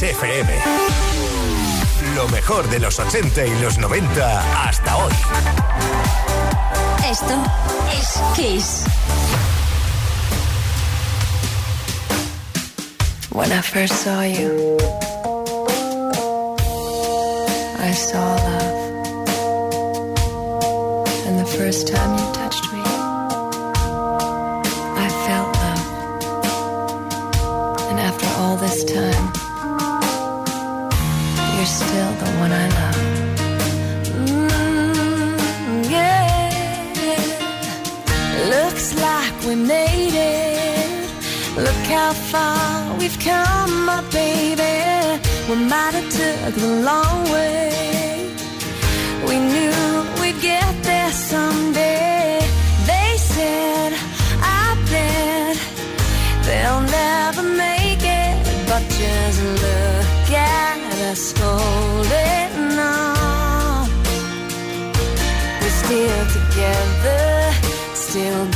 Kiss FM. Lo mejor de los 80 y los 90 hasta hoy. Esto es Kiss. When I first saw you, I saw love. And the first time you touched me, I felt love. And after all this time, still the one I love. Mm, yeah. Looks like we made it. Look how far we've come, my baby. We might have took the long way. We knew we'd get there someday. They said, I bet they'll never make it. But just look us holding on. We're still together, still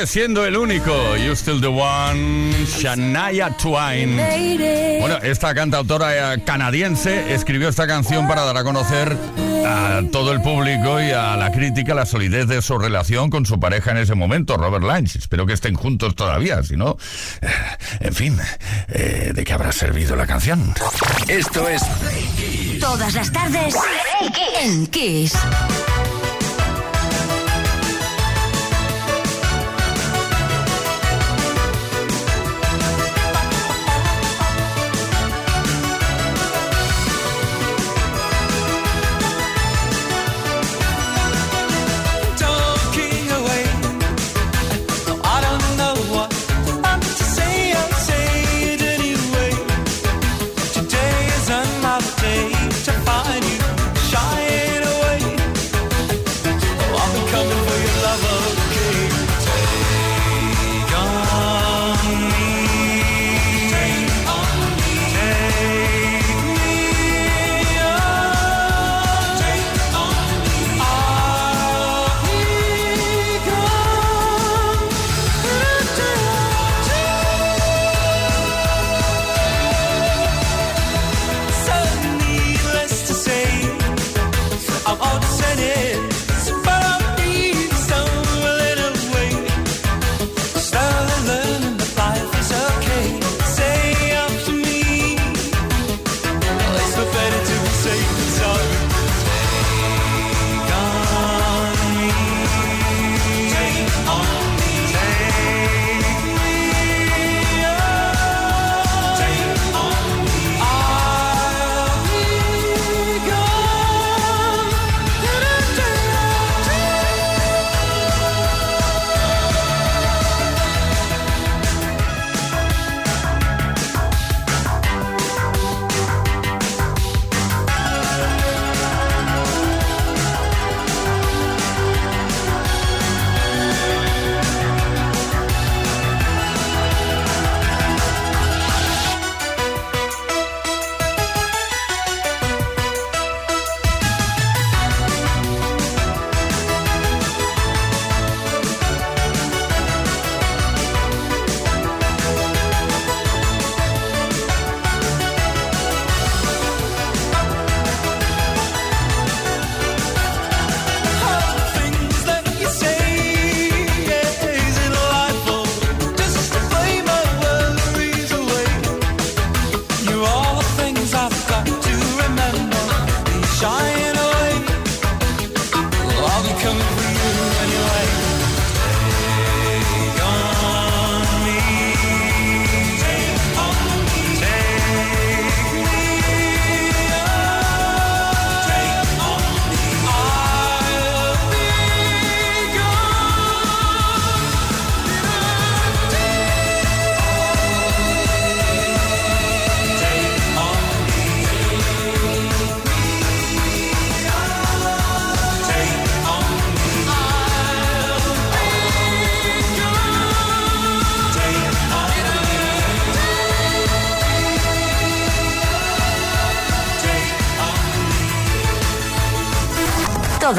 Sigue siendo el único. You still the one. Shania Twain. Bueno, esta cantautora eh, canadiense escribió esta canción para dar a conocer a todo el público y a la crítica la solidez de su relación con su pareja en ese momento, Robert Lange. Espero que estén juntos todavía, si no... eh, En fin, eh, ¿de qué habrá servido la canción? Esto es Todas las tardes en Kiss.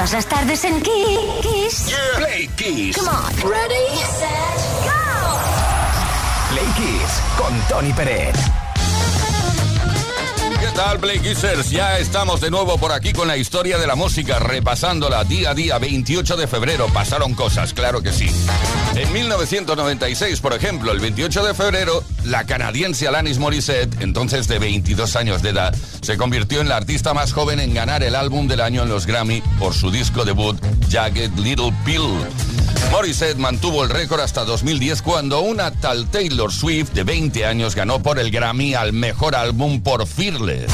Todas las tardes en Kiss. Play Kiss. Come on. Ready, set, go. Play Kiss con Tony Pérez. ¿Qué tal, Play Kissers? Ya estamos de nuevo por aquí con la historia de la música, repasándola día a día, 28 de febrero. Pasaron cosas, claro que sí. En 1996, por ejemplo, el 28 de febrero, la canadiense Alanis Morissette, entonces de 22 años de edad, se convirtió en la artista más joven en ganar el álbum del año en los Grammy por su disco debut, Jagged Little Pill. Morissette mantuvo el récord hasta 2010 cuando una tal Taylor Swift de 20 años ganó por el Grammy al mejor álbum por Fearless.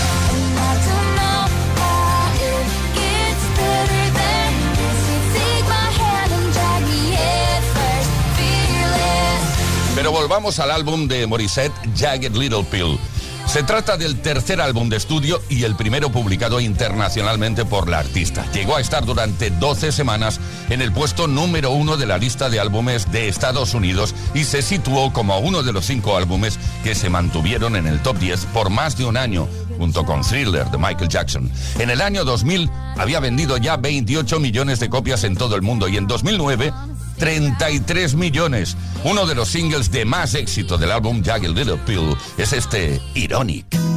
Pero volvamos al álbum de Morissette, Jagged Little Pill. Se trata del tercer álbum de estudio y el primero publicado internacionalmente por la artista. Llegó a estar durante 12 semanas en el puesto número uno de la lista de álbumes de Estados Unidos y se situó como uno de los cinco álbumes que se mantuvieron en el top 10 por más de un año, junto con Thriller de Michael Jackson. En el año 2000 había vendido ya 28 millones de copias en todo el mundo y en 2009 33 millones. Uno de los singles de más éxito del álbum Jagged Little Pill es este Ironic.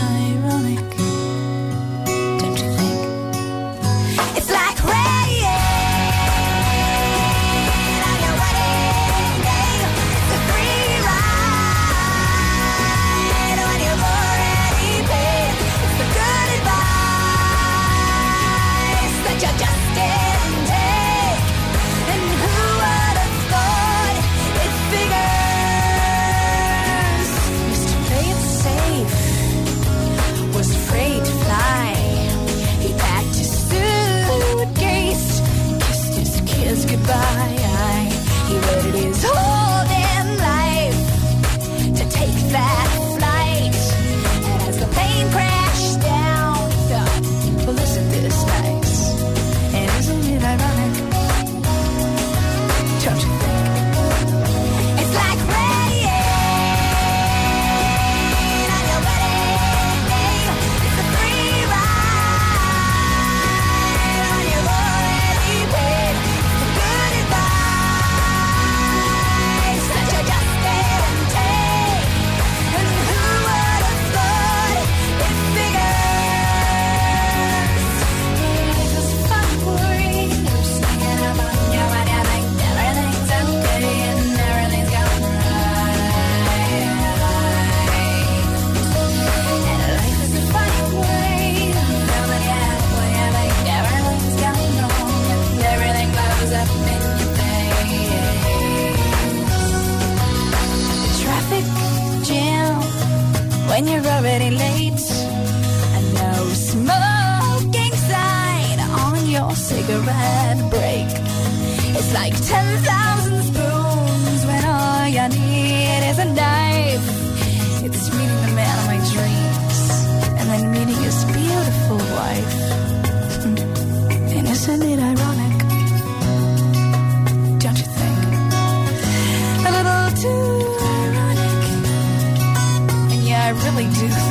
yeah, I really do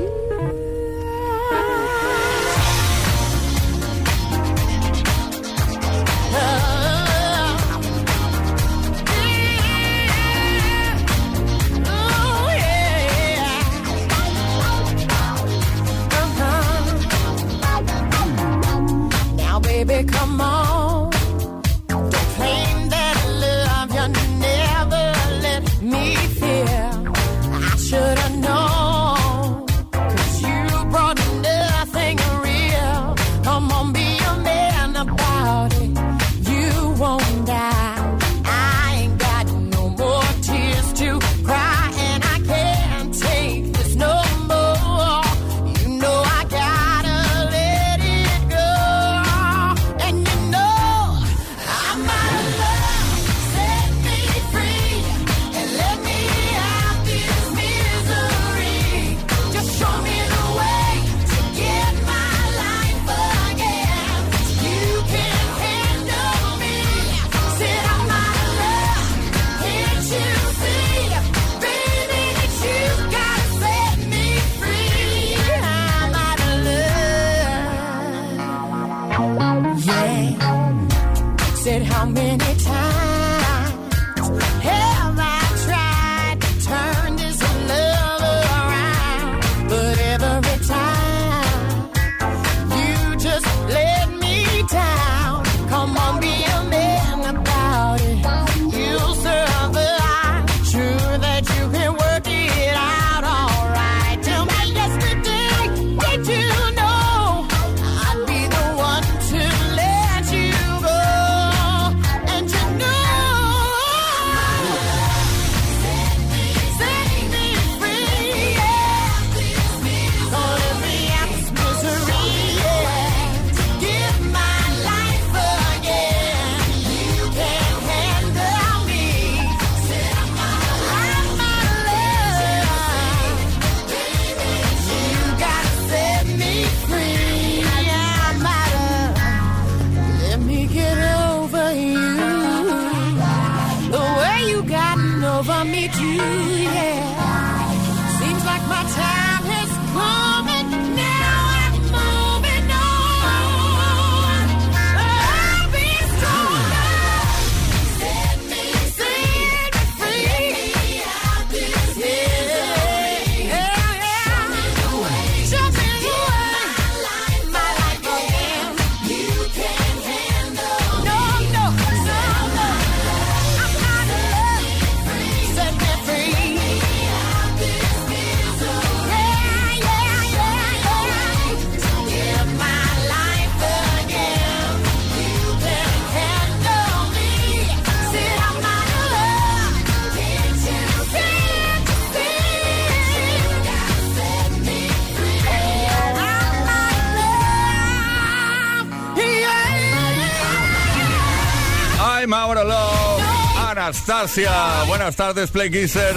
Anastasia. Buenas tardes, Play Kisser.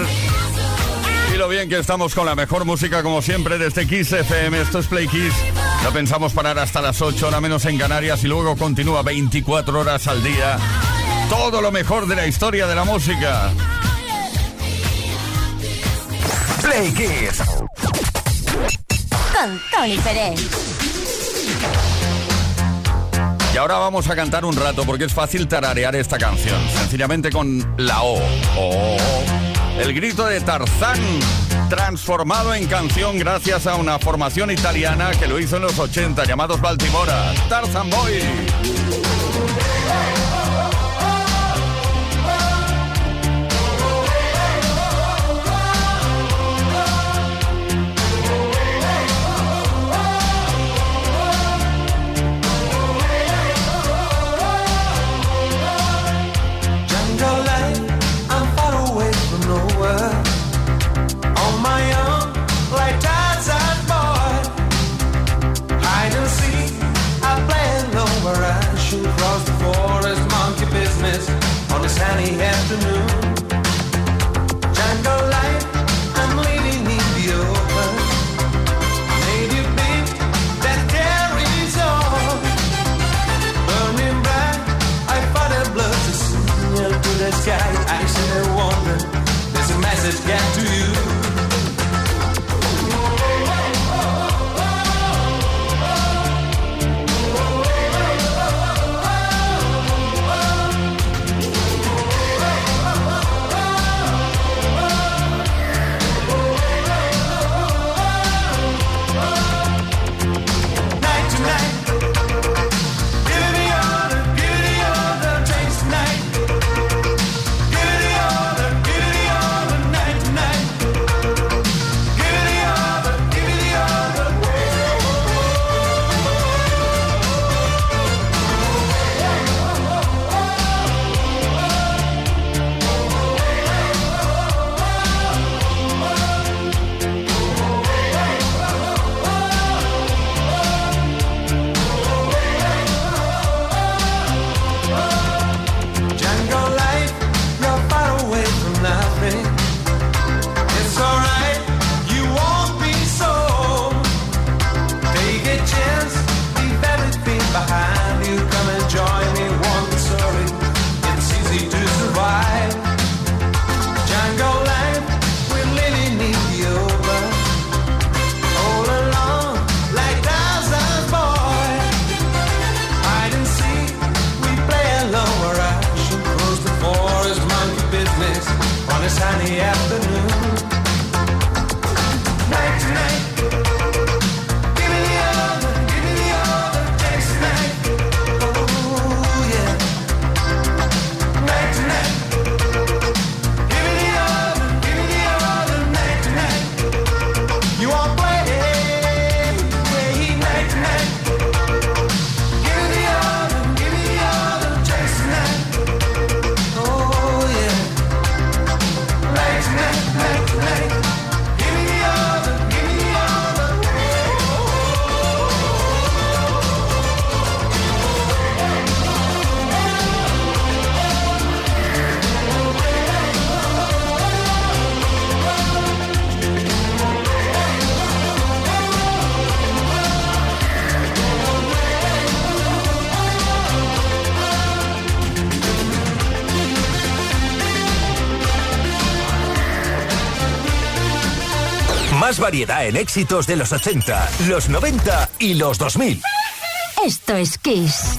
Y lo bien que estamos con la mejor música, como siempre, desde Kiss FM. Esto es Play Kiss. No pensamos parar hasta las 8, hora menos en Canarias, y luego continúa 24 horas al día. Todo lo mejor de la historia de la música. Play Kiss. Con Tony Pérez. Y ahora vamos a cantar un rato porque es fácil tararear esta canción. Sencillamente con la O. Oh, el grito de Tarzán transformado en canción gracias a una formación italiana que lo hizo en los 80 llamados Baltimora. Tarzan Boy. variedad en éxitos de los 80, los 90 y los 2000. Esto es Kiss.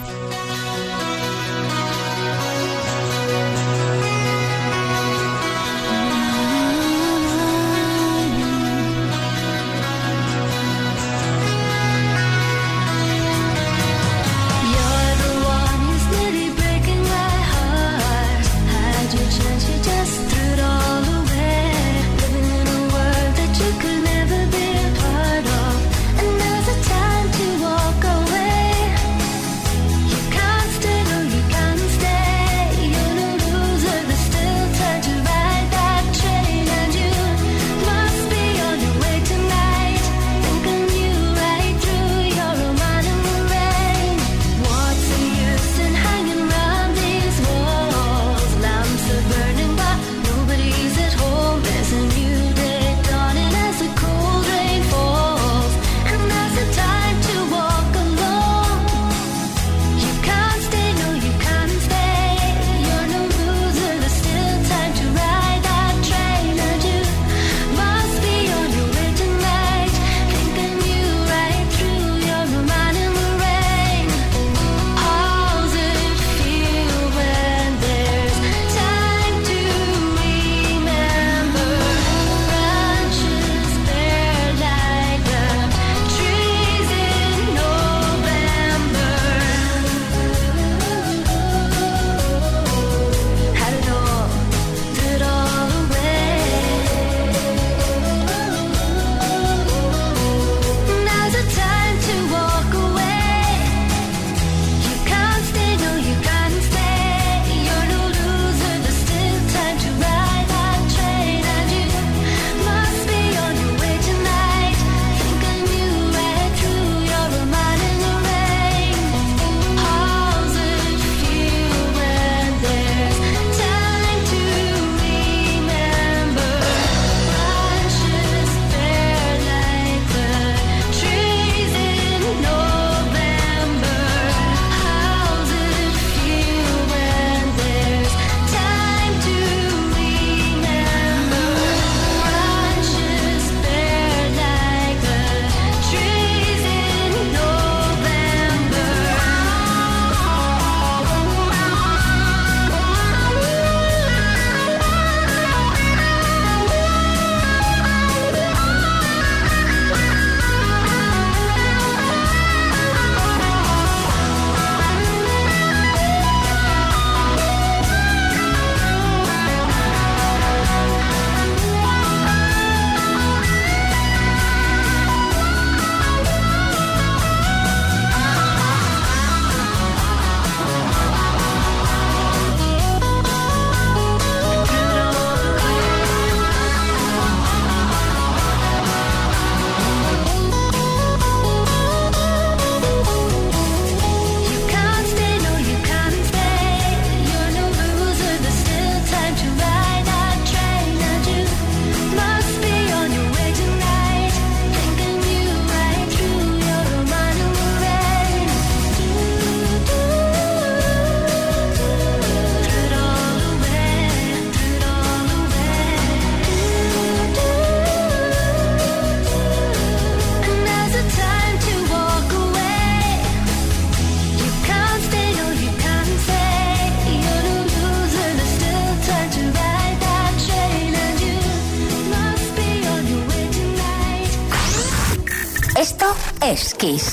Kiss.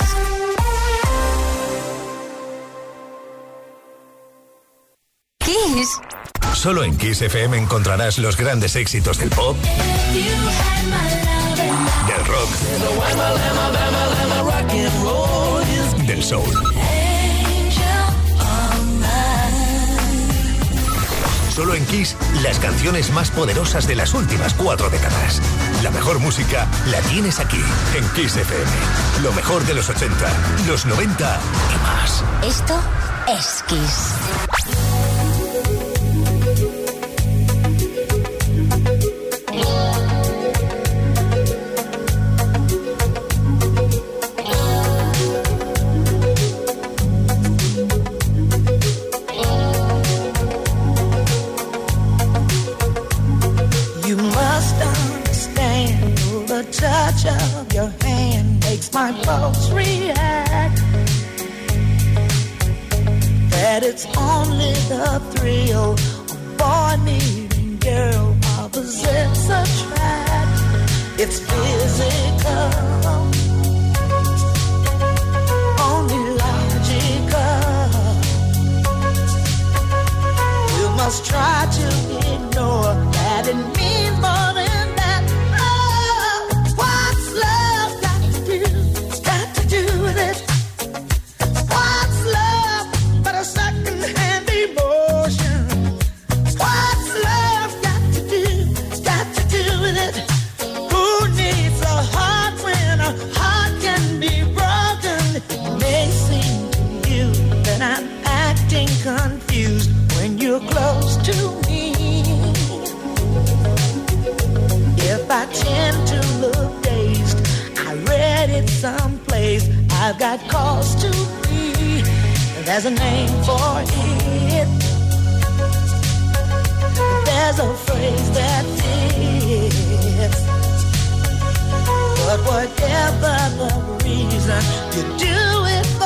Kiss. Solo en Kiss FM encontrarás los grandes éxitos del pop, del rock, del soul. Solo en Kiss, las canciones más poderosas de las últimas cuatro décadas. La mejor música la tienes aquí, en Kiss FM. Lo mejor de los 80, los 90 y más. Esto es Kiss. music There's a phrase that. But whatever the reason, you do it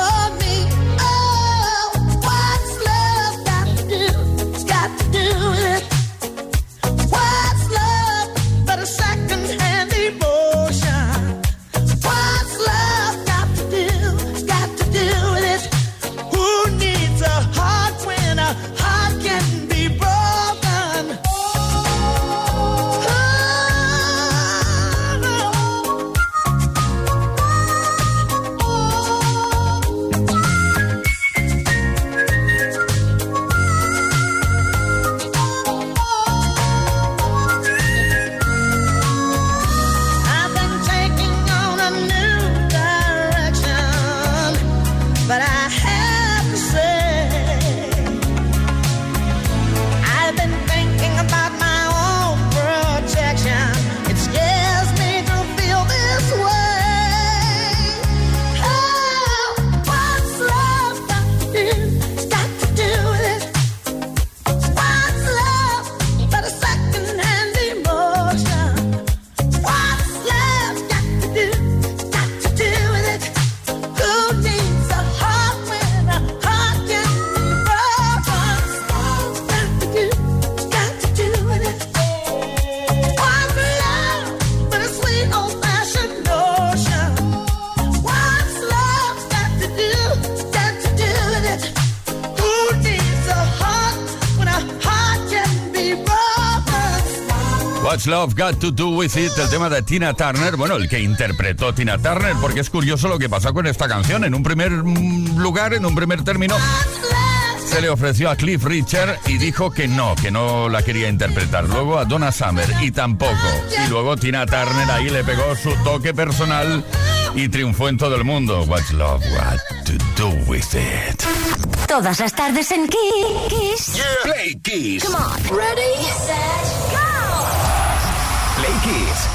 Love Got to Do With It, el tema de Tina Turner, bueno, el que interpretó Tina Turner, porque es curioso lo que pasó con esta canción. En un primer mm, lugar, en un primer término, se le ofreció a Cliff Richard y dijo que no, que no la quería interpretar. Luego a Donna Summer y tampoco. Y luego Tina Turner ahí le pegó su toque personal y triunfó en todo el mundo. What's Love Got to Do With It. Todas las tardes en Kiss. Play Kiss. Come on. Ready, set,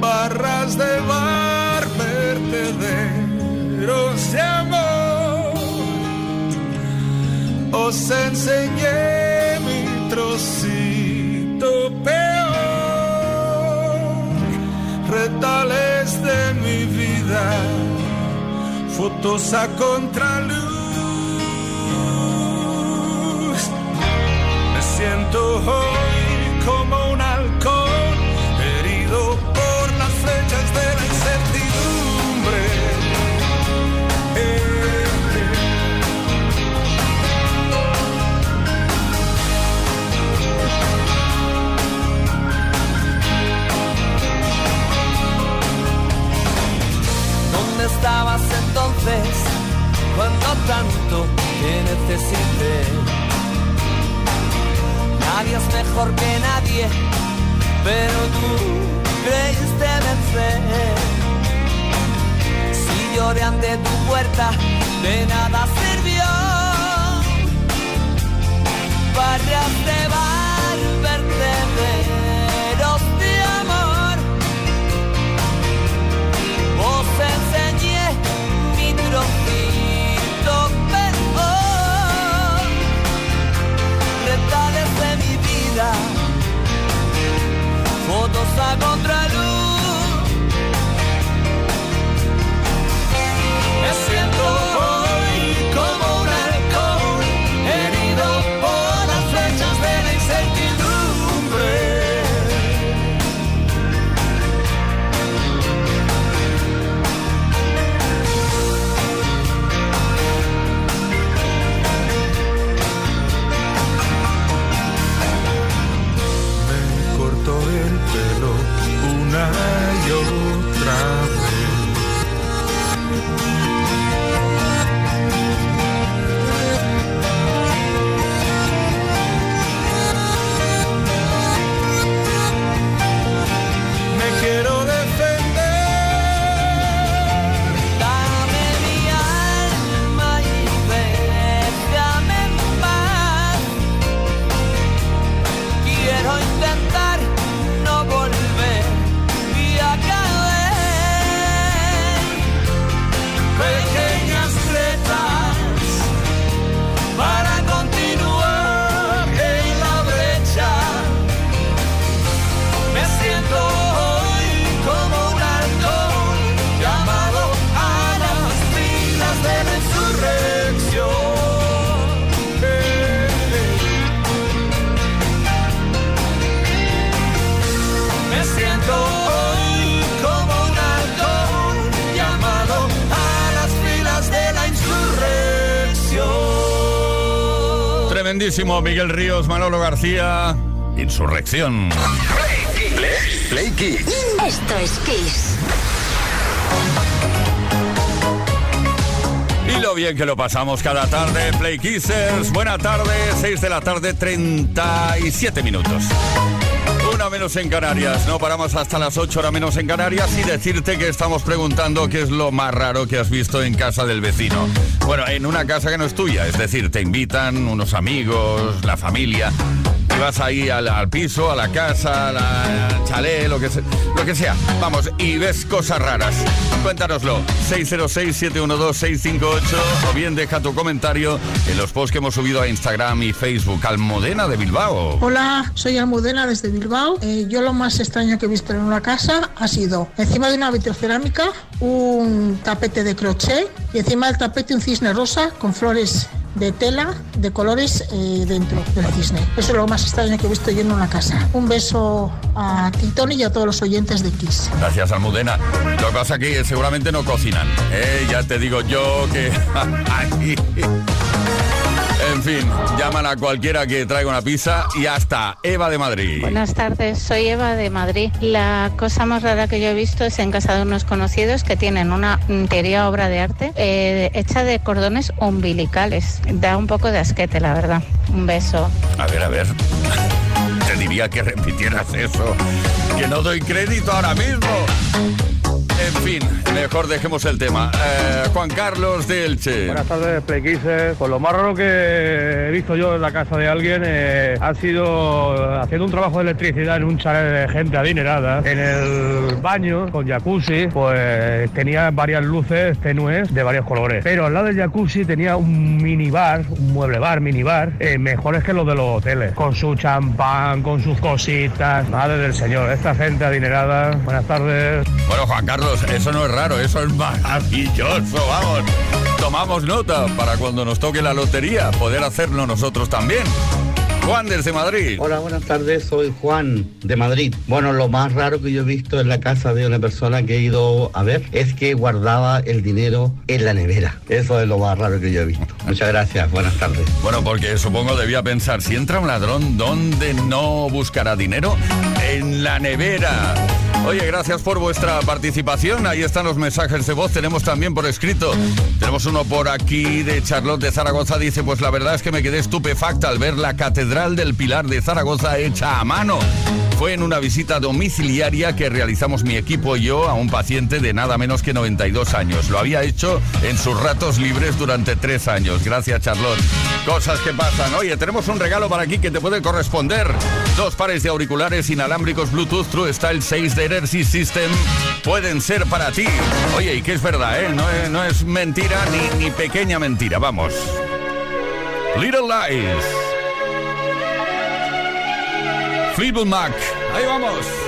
barras de bar, vertederos de amor. Os enseñé mi trocito peor, retales de mi vida, fotos a contraluz. Me siento joven. Cuando tanto te necesité? Nadie es mejor que nadie, pero tú creíste vencer. Si lloré ante tu puerta, de nada sirvió. Barras de bar, Fotos a contraluz Miguel Ríos, Manolo García. Insurrección. Play Kids. Esto es Kiss. Y lo bien que lo pasamos cada tarde, Play Kissers. Buena tarde, 6 de la tarde, 37 minutos. Una menos en Canarias, no paramos hasta las 8 horas menos en Canarias y decirte que estamos preguntando qué es lo más raro que has visto en casa del vecino. Bueno, en una casa que no es tuya, es decir, te invitan unos amigos, la familia, vas ahí al, piso, a la casa, al chalet, lo que, se- lo que sea. Vamos, y ves cosas raras. Cuéntanoslo, 606-712-658 o bien deja tu comentario en los posts que hemos subido a Instagram y Facebook. Almudena de Bilbao. Hola, soy Almudena desde Bilbao. Eh, yo lo más extraño que he visto en una casa ha sido encima de una vitrocerámica un tapete de crochet y encima del tapete un cisne rosa con flores de tela de colores eh, dentro del cisne. Eso es lo más extraño que he visto yo en una casa. Un beso a Titoni y a todos los oyentes de Kiss. Gracias, Almudena. Lo que pasa que seguramente no cocinan. ¿eh? Ya te digo yo que... En fin, llaman a cualquiera que traiga una pizza y hasta Eva de Madrid. Buenas tardes, soy Eva de Madrid. La cosa más rara que yo he visto es en casa de unos conocidos que tienen una teoría obra de arte eh, hecha de cordones umbilicales. Da un poco de asquete, la verdad. Un beso. A ver, a ver. Te diría que repitieras eso, que no doy crédito ahora mismo. En fin, mejor dejemos el tema. Eh, Juan Carlos de Elche. Buenas tardes, Playquisers. Pues lo más raro que he visto yo en la casa de alguien eh, ha sido haciendo un trabajo de electricidad en un chalet de gente adinerada. En el baño, con jacuzzi, pues tenía varias luces tenues de varios colores. Pero al lado del jacuzzi tenía un minibar, un mueble bar, minibar, eh, mejores que los de los hoteles. Con su champán, con sus cositas. Madre del señor, esta gente adinerada. Buenas tardes. Bueno, Juan Carlos, eso no es raro, eso es maravilloso, vamos. Tomamos nota para cuando nos toque la lotería, poder hacerlo nosotros también. Juan desde Madrid. Hola, buenas tardes, soy Juan de Madrid. Bueno, lo más raro que yo he visto en la casa de una persona que he ido a ver es que guardaba el dinero en la nevera. Eso es lo más raro que yo he visto. Muchas gracias, buenas tardes. Bueno, porque supongo debía pensar, si entra un ladrón, ¿dónde no buscará dinero? En la nevera. Oye, gracias por vuestra participación. Ahí están los mensajes de voz. Tenemos también por escrito. Tenemos uno por aquí de Charlotte de Zaragoza. Dice, pues la verdad es que me quedé estupefacta al ver la Catedral del Pilar de Zaragoza hecha a mano. Fue en una visita domiciliaria que realizamos mi equipo y yo a un paciente de nada menos que 92 años. Lo había hecho en sus ratos libres durante tres años. Gracias, Charlotte. Cosas que pasan. Oye, tenemos un regalo para aquí que te puede corresponder. Dos pares de auriculares inalámbricos Bluetooth True Style 6 de Energy System pueden ser para ti. Oye, y que es verdad, ¿eh? No es, mentira ni, ni pequeña mentira. Vamos. Little Lies. Fleetwood Mac. Ahí vamos.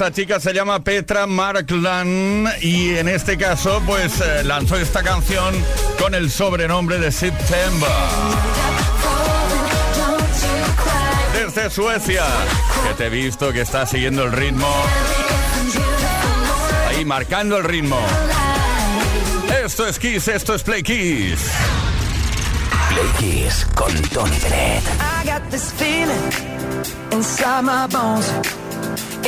Esta chica se llama Petra Markland y en este caso pues eh, lanzó esta canción con el sobrenombre de September. Desde Suecia, que te he visto que está siguiendo el ritmo, ahí marcando el ritmo. Esto es Kiss, esto es Play Kiss. Play Kiss con Tony Bennett. I got this feeling inside my bones.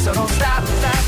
so don't stop, stop.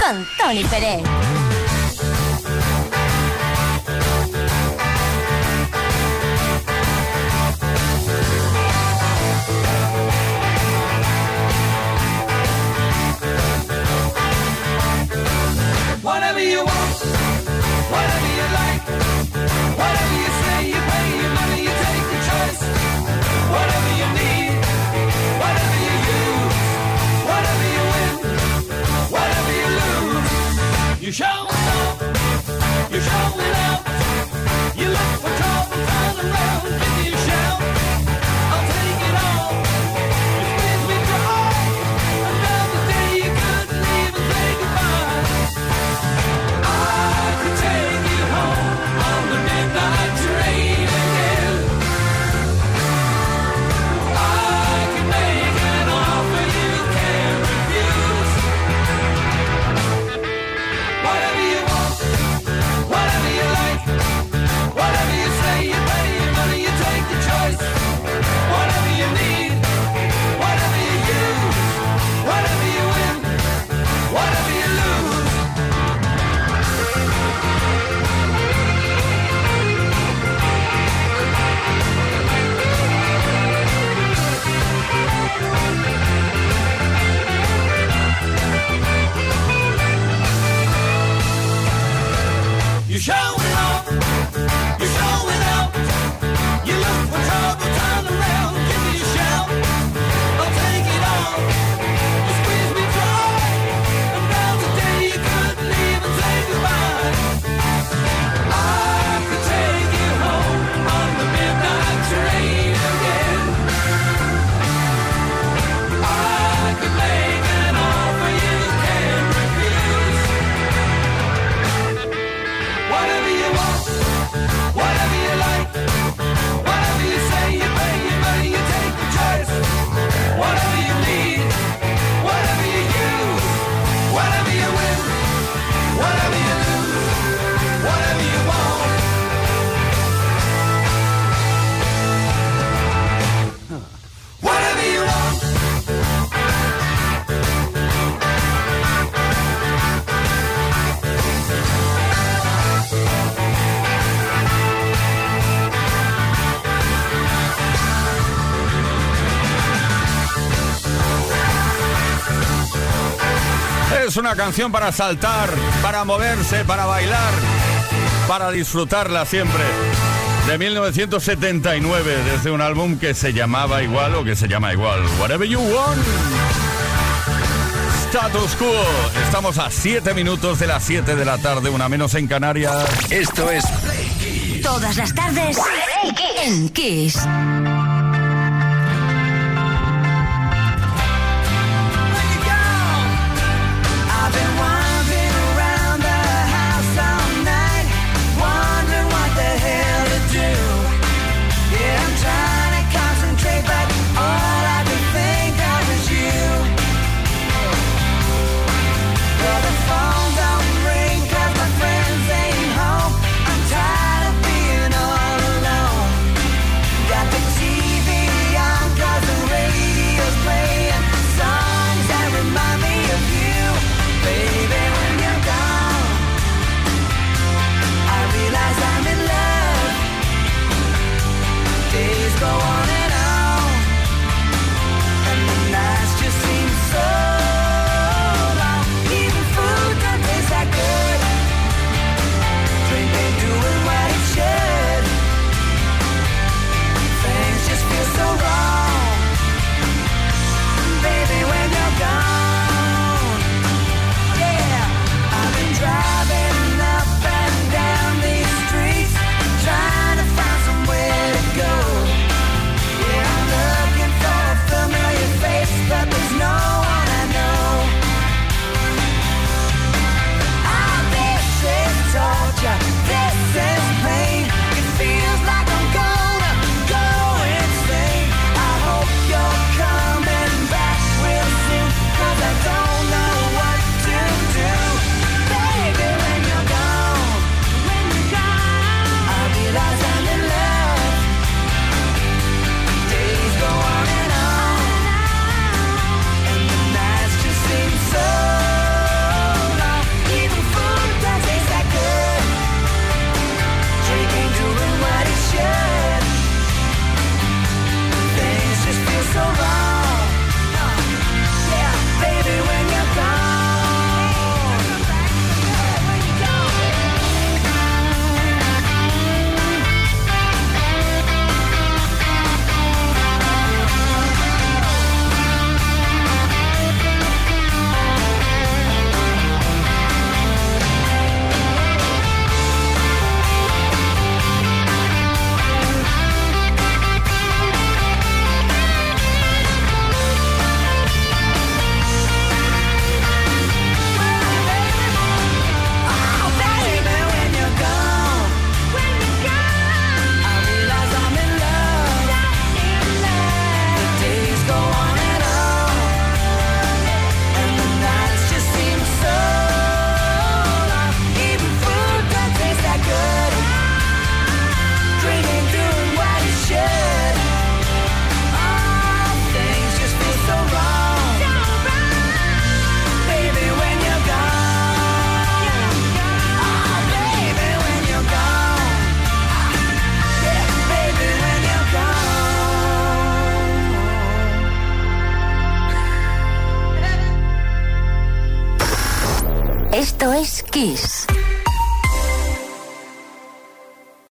Con Tony Pérez. canción para saltar, para moverse, para bailar, para disfrutarla siempre. De 1979, desde un álbum que se llamaba igual o que se llama igual, Whatever You Want. Status Quo. Estamos a 7 minutos de las 7 de la tarde, una menos en Canarias. Esto es Todas las tardes en Kiss.